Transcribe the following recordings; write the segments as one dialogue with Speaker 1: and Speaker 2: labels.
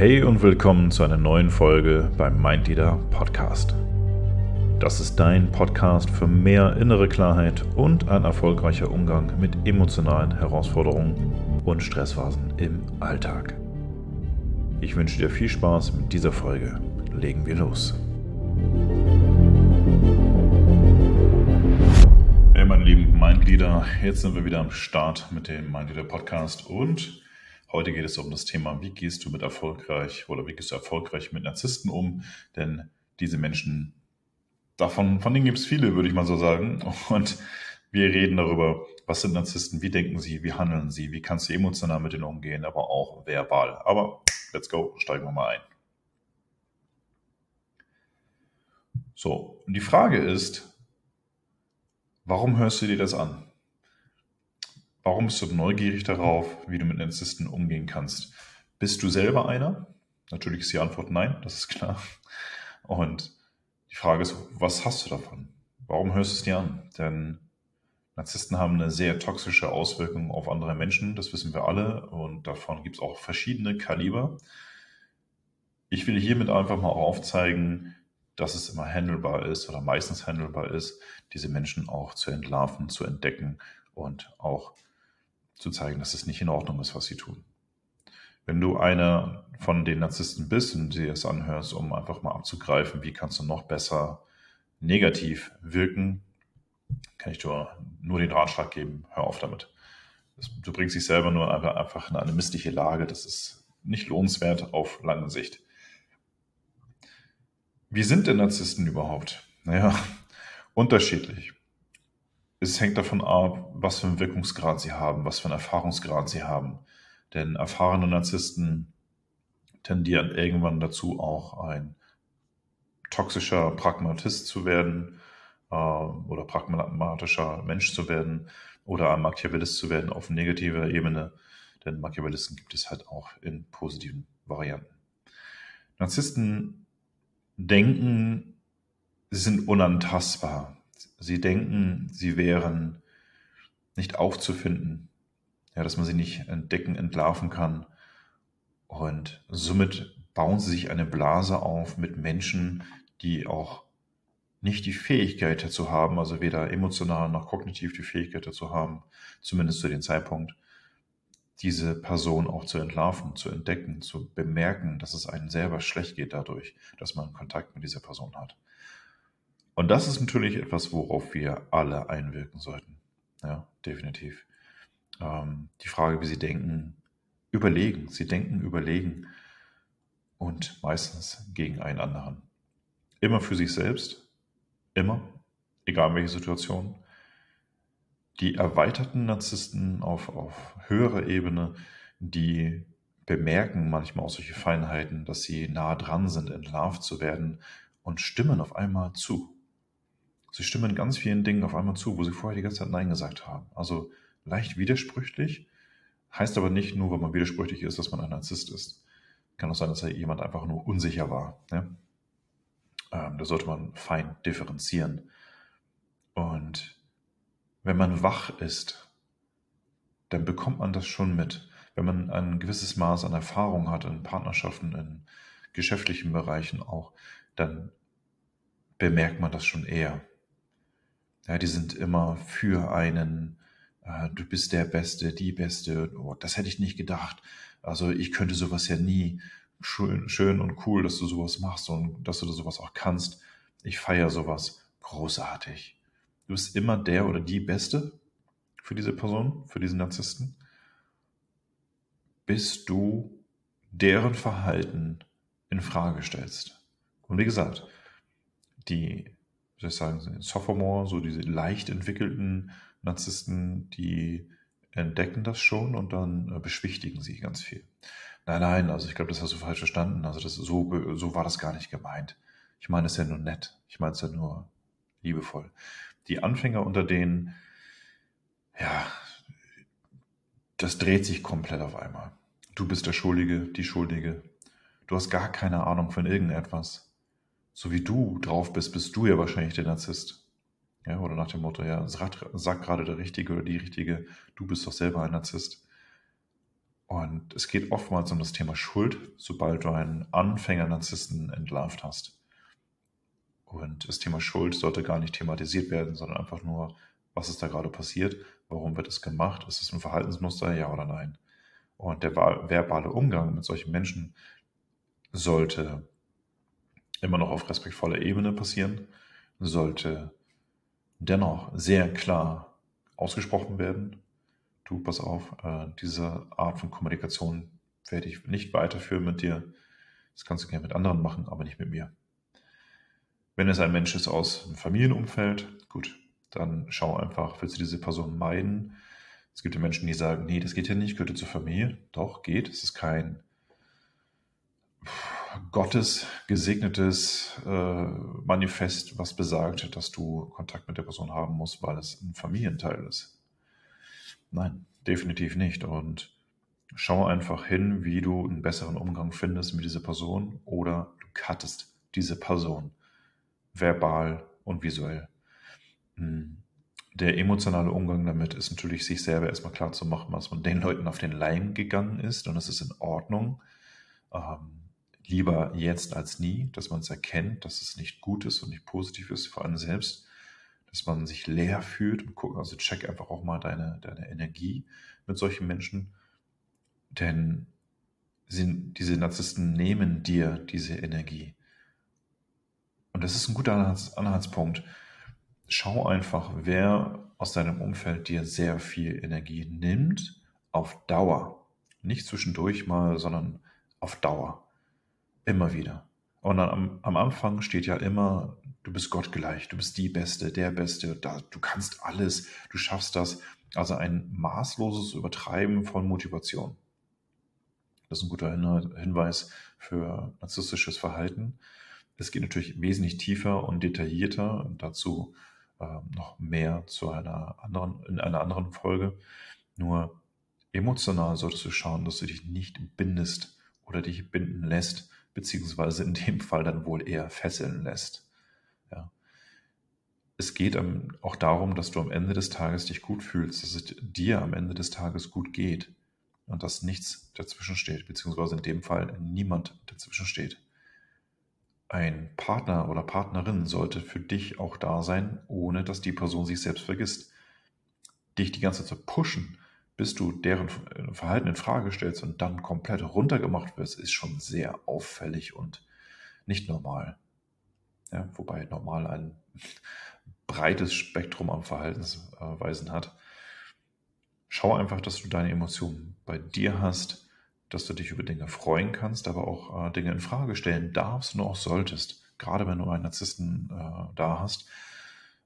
Speaker 1: Hey und willkommen zu einer neuen Folge beim Mindleader Podcast. Das ist dein Podcast für mehr innere Klarheit und ein erfolgreicher Umgang mit emotionalen Herausforderungen und Stressphasen im Alltag. Ich wünsche dir viel Spaß mit dieser Folge. Legen wir los. Hey meine lieben Mindleader, jetzt sind wir wieder am Start mit dem Mindleader Podcast und Heute geht es um das Thema, wie gehst du mit erfolgreich oder wie gehst du erfolgreich mit Narzissten um? Denn diese Menschen, davon, von denen gibt es viele, würde ich mal so sagen. Und wir reden darüber, was sind Narzissten, wie denken sie, wie handeln sie, wie kannst du emotional mit denen umgehen, aber auch verbal. Aber let's go, steigen wir mal ein. So, und die Frage ist, warum hörst du dir das an? Warum bist du neugierig darauf, wie du mit Narzissten umgehen kannst? Bist du selber einer? Natürlich ist die Antwort nein, das ist klar. Und die Frage ist, was hast du davon? Warum hörst du es dir an? Denn Narzissten haben eine sehr toxische Auswirkung auf andere Menschen, das wissen wir alle. Und davon gibt es auch verschiedene Kaliber. Ich will hiermit einfach mal aufzeigen, dass es immer handelbar ist oder meistens handelbar ist, diese Menschen auch zu entlarven, zu entdecken und auch zu zeigen, dass es nicht in Ordnung ist, was sie tun. Wenn du einer von den Narzissten bist und dir es anhörst, um einfach mal abzugreifen, wie kannst du noch besser negativ wirken, kann ich dir nur den Ratschlag geben, hör auf damit. Du bringst dich selber nur einfach in eine missliche Lage, das ist nicht lohnenswert auf lange Sicht. Wie sind denn Narzissten überhaupt? Naja, unterschiedlich es hängt davon ab, was für einen Wirkungsgrad sie haben, was für einen Erfahrungsgrad sie haben. Denn erfahrene Narzissten tendieren irgendwann dazu, auch ein toxischer Pragmatist zu werden äh, oder pragmatischer Mensch zu werden oder ein Machiavellist zu werden auf negativer Ebene. Denn Machiavellisten gibt es halt auch in positiven Varianten. Narzissten denken, sie sind unantastbar. Sie denken, sie wären nicht aufzufinden, ja, dass man sie nicht entdecken, entlarven kann. Und somit bauen sie sich eine Blase auf mit Menschen, die auch nicht die Fähigkeit dazu haben, also weder emotional noch kognitiv die Fähigkeit dazu haben, zumindest zu dem Zeitpunkt, diese Person auch zu entlarven, zu entdecken, zu bemerken, dass es einem selber schlecht geht dadurch, dass man Kontakt mit dieser Person hat. Und das ist natürlich etwas, worauf wir alle einwirken sollten. Ja, definitiv. Ähm, die Frage, wie Sie denken, überlegen. Sie denken, überlegen und meistens gegen einen anderen. Immer für sich selbst, immer, egal welche Situation. Die erweiterten Narzissten auf, auf höherer Ebene, die bemerken manchmal auch solche Feinheiten, dass sie nah dran sind, entlarvt zu werden und stimmen auf einmal zu. Sie stimmen ganz vielen Dingen auf einmal zu, wo sie vorher die ganze Zeit Nein gesagt haben. Also leicht widersprüchlich, heißt aber nicht nur, weil man widersprüchlich ist, dass man ein Narzisst ist. Kann auch sein, dass jemand einfach nur unsicher war. Ne? Ähm, da sollte man fein differenzieren. Und wenn man wach ist, dann bekommt man das schon mit. Wenn man ein gewisses Maß an Erfahrung hat in Partnerschaften, in geschäftlichen Bereichen auch, dann bemerkt man das schon eher. Ja, die sind immer für einen, äh, du bist der Beste, die Beste. Oh, das hätte ich nicht gedacht. Also ich könnte sowas ja nie. Schön, schön und cool, dass du sowas machst und dass du sowas auch kannst. Ich feiere sowas. Großartig. Du bist immer der oder die Beste für diese Person, für diesen Narzissten. Bis du deren Verhalten in Frage stellst. Und wie gesagt, die wie soll ich sagen, Sophomore, so diese leicht entwickelten Narzissten, die entdecken das schon und dann äh, beschwichtigen sie ganz viel. Nein, nein, also ich glaube, das hast du falsch verstanden. Also das so, so war das gar nicht gemeint. Ich meine es ja nur nett. Ich meine es ja nur liebevoll. Die Anfänger unter denen, ja, das dreht sich komplett auf einmal. Du bist der Schuldige, die Schuldige. Du hast gar keine Ahnung von irgendetwas so wie du drauf bist, bist du ja wahrscheinlich der Narzisst. Ja, oder nach dem Motto, ja, sagt gerade der Richtige oder die Richtige, du bist doch selber ein Narzisst. Und es geht oftmals um das Thema Schuld, sobald du einen Anfänger-Narzissten entlarvt hast. Und das Thema Schuld sollte gar nicht thematisiert werden, sondern einfach nur, was ist da gerade passiert, warum wird es gemacht, ist es ein Verhaltensmuster, ja oder nein. Und der verbale Umgang mit solchen Menschen sollte immer noch auf respektvoller Ebene passieren, sollte dennoch sehr klar ausgesprochen werden. Du, pass auf, äh, diese Art von Kommunikation werde ich nicht weiterführen mit dir. Das kannst du gerne mit anderen machen, aber nicht mit mir. Wenn es ein Mensch ist aus einem Familienumfeld, gut, dann schau einfach, willst du diese Person meiden? Es gibt ja Menschen, die sagen, nee, das geht ja nicht, gehört zur Familie. Doch, geht. Es ist kein Gottes gesegnetes äh, Manifest, was besagt, dass du Kontakt mit der Person haben musst, weil es ein Familienteil ist. Nein, definitiv nicht. Und schau einfach hin, wie du einen besseren Umgang findest mit dieser Person oder du cuttest diese Person verbal und visuell. Hm. Der emotionale Umgang damit ist natürlich, sich selber erstmal klar zu machen, dass man den Leuten auf den Leim gegangen ist und es ist in Ordnung. Ähm, lieber jetzt als nie, dass man es erkennt, dass es nicht gut ist und nicht positiv ist für einen selbst, dass man sich leer fühlt und guckt, also check einfach auch mal deine, deine Energie mit solchen Menschen, denn sind, diese Narzissten nehmen dir diese Energie. Und das ist ein guter Anhaltspunkt. Schau einfach, wer aus deinem Umfeld dir sehr viel Energie nimmt, auf Dauer. Nicht zwischendurch mal, sondern auf Dauer. Immer wieder. Und am, am Anfang steht ja immer, du bist Gott gleich, du bist die Beste, der Beste, da, du kannst alles, du schaffst das. Also ein maßloses Übertreiben von Motivation. Das ist ein guter Hinweis für narzisstisches Verhalten. Es geht natürlich wesentlich tiefer und detaillierter und dazu äh, noch mehr zu einer anderen, in einer anderen Folge. Nur emotional solltest du schauen, dass du dich nicht bindest oder dich binden lässt, beziehungsweise in dem Fall dann wohl eher fesseln lässt. Ja. Es geht auch darum, dass du am Ende des Tages dich gut fühlst, dass es dir am Ende des Tages gut geht und dass nichts dazwischen steht, beziehungsweise in dem Fall niemand dazwischen steht ein Partner oder Partnerin sollte für dich auch da sein, ohne dass die Person sich selbst vergisst. Dich die ganze Zeit pushen, bis du deren Verhalten in Frage stellst und dann komplett runtergemacht wirst, ist schon sehr auffällig und nicht normal. Ja, wobei normal ein breites Spektrum an Verhaltensweisen hat. Schau einfach, dass du deine Emotionen bei dir hast dass du dich über Dinge freuen kannst, aber auch äh, Dinge in Frage stellen darfst und auch solltest. Gerade wenn du einen Narzissten äh, da hast.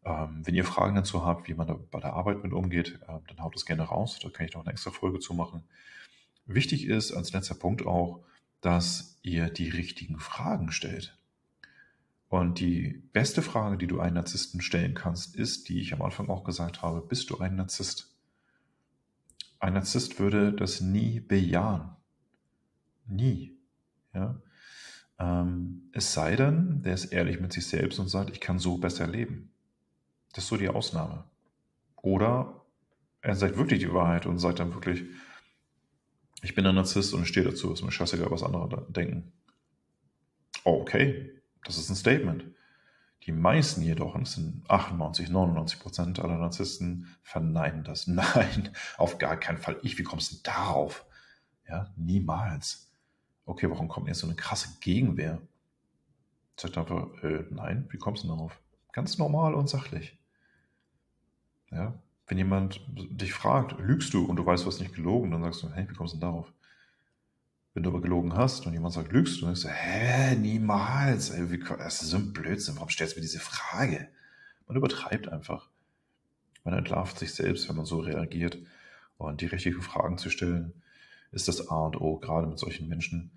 Speaker 1: Ähm, wenn ihr Fragen dazu habt, wie man da bei der Arbeit mit umgeht, äh, dann haut es gerne raus. Da kann ich noch eine extra Folge zu machen. Wichtig ist als letzter Punkt auch, dass ihr die richtigen Fragen stellt. Und die beste Frage, die du einen Narzissten stellen kannst, ist, die ich am Anfang auch gesagt habe, bist du ein Narzisst? Ein Narzisst würde das nie bejahen. Nie. Ja? Ähm, es sei denn, der ist ehrlich mit sich selbst und sagt, ich kann so besser leben. Das ist so die Ausnahme. Oder er sagt wirklich die Wahrheit und sagt dann wirklich, ich bin ein Narzisst und ich stehe dazu, ist mir scheißegal, was andere denken. Okay, das ist ein Statement. Die meisten jedoch, und das sind 98, 99 Prozent aller Narzissten, verneinen das. Nein, auf gar keinen Fall. Ich, wie kommst du darauf? Ja, niemals okay, warum kommt jetzt so eine krasse Gegenwehr? Sagt einfach, äh, nein, wie kommst du darauf? Ganz normal und sachlich. Ja, wenn jemand dich fragt, lügst du und du weißt, du hast nicht gelogen, dann sagst du, hey, wie kommst du denn darauf? Wenn du aber gelogen hast und jemand sagt, lügst du, dann sagst du, hä, niemals, ey, wie, das ist so ein Blödsinn, warum stellst du mir diese Frage? Man übertreibt einfach. Man entlarvt sich selbst, wenn man so reagiert. Und die richtigen Fragen zu stellen, ist das A und O, gerade mit solchen Menschen.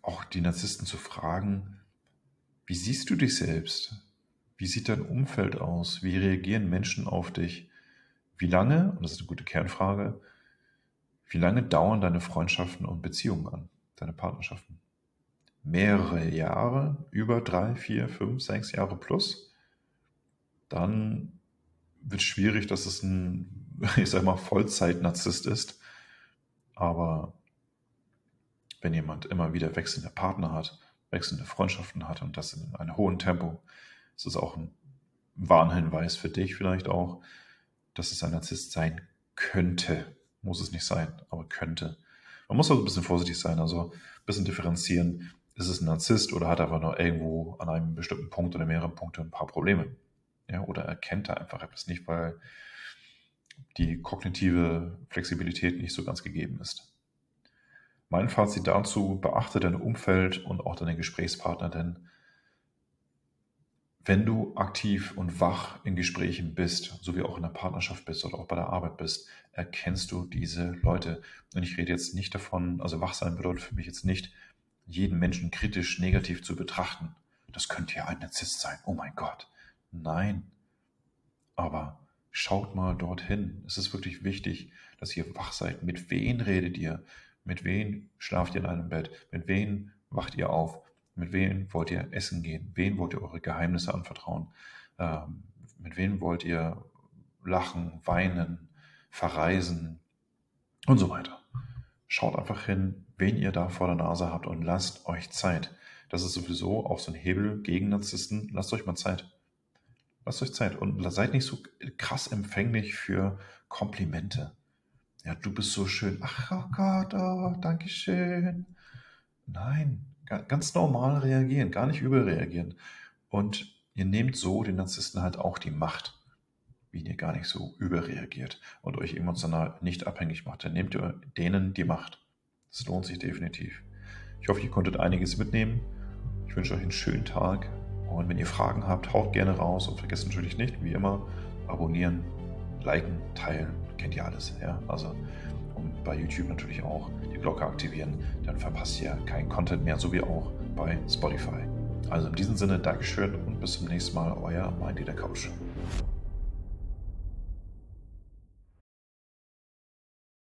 Speaker 1: Auch die Narzissten zu fragen, wie siehst du dich selbst? Wie sieht dein Umfeld aus? Wie reagieren Menschen auf dich? Wie lange, und das ist eine gute Kernfrage, wie lange dauern deine Freundschaften und Beziehungen an, deine Partnerschaften? Mehrere Jahre, über drei, vier, fünf, sechs Jahre plus? Dann wird es schwierig, dass es ein ich sag mal, Vollzeit-Narzisst ist. Aber wenn jemand immer wieder wechselnde Partner hat, wechselnde Freundschaften hat und das in einem hohen Tempo, ist es auch ein Warnhinweis für dich vielleicht auch, dass es ein Narzisst sein könnte. Muss es nicht sein, aber könnte. Man muss also ein bisschen vorsichtig sein, also ein bisschen differenzieren. Ist es ein Narzisst oder hat er einfach nur irgendwo an einem bestimmten Punkt oder mehreren Punkten ein paar Probleme? Ja, oder erkennt er einfach etwas nicht, weil die kognitive Flexibilität nicht so ganz gegeben ist. Mein Fazit dazu, beachte dein Umfeld und auch deine Gesprächspartner, denn wenn du aktiv und wach in Gesprächen bist, so wie auch in der Partnerschaft bist oder auch bei der Arbeit bist, erkennst du diese Leute. Und ich rede jetzt nicht davon, also wach sein bedeutet für mich jetzt nicht, jeden Menschen kritisch negativ zu betrachten. Das könnte ja ein Narzisst sein. Oh mein Gott. Nein. Aber schaut mal dorthin. Es ist wirklich wichtig, dass ihr wach seid. Mit wen redet ihr? Mit wen schlaft ihr in einem Bett? Mit wen wacht ihr auf? Mit wem wollt ihr essen gehen? Wen wollt ihr eure Geheimnisse anvertrauen? Ähm, mit wem wollt ihr lachen, weinen, verreisen und so weiter? Schaut einfach hin, wen ihr da vor der Nase habt und lasst euch Zeit. Das ist sowieso auch so ein Hebel gegen Narzissten. Lasst euch mal Zeit. Lasst euch Zeit und seid nicht so krass empfänglich für Komplimente. Ja, du bist so schön. Ach oh Gott, oh, danke schön. Nein, ganz normal reagieren, gar nicht überreagieren. Und ihr nehmt so den Narzissten halt auch die Macht, wie ihr gar nicht so überreagiert und euch emotional nicht abhängig macht. Dann nehmt ihr denen die Macht. Das lohnt sich definitiv. Ich hoffe, ihr konntet einiges mitnehmen. Ich wünsche euch einen schönen Tag. Und wenn ihr Fragen habt, haut gerne raus und vergesst natürlich nicht, wie immer, abonnieren, liken, teilen. Kennt ihr alles. Ja? Also bei YouTube natürlich auch die Glocke aktivieren, dann verpasst ihr keinen Content mehr, so wie auch bei Spotify. Also in diesem Sinne, Dankeschön und bis zum nächsten Mal, euer Mindy der Couch.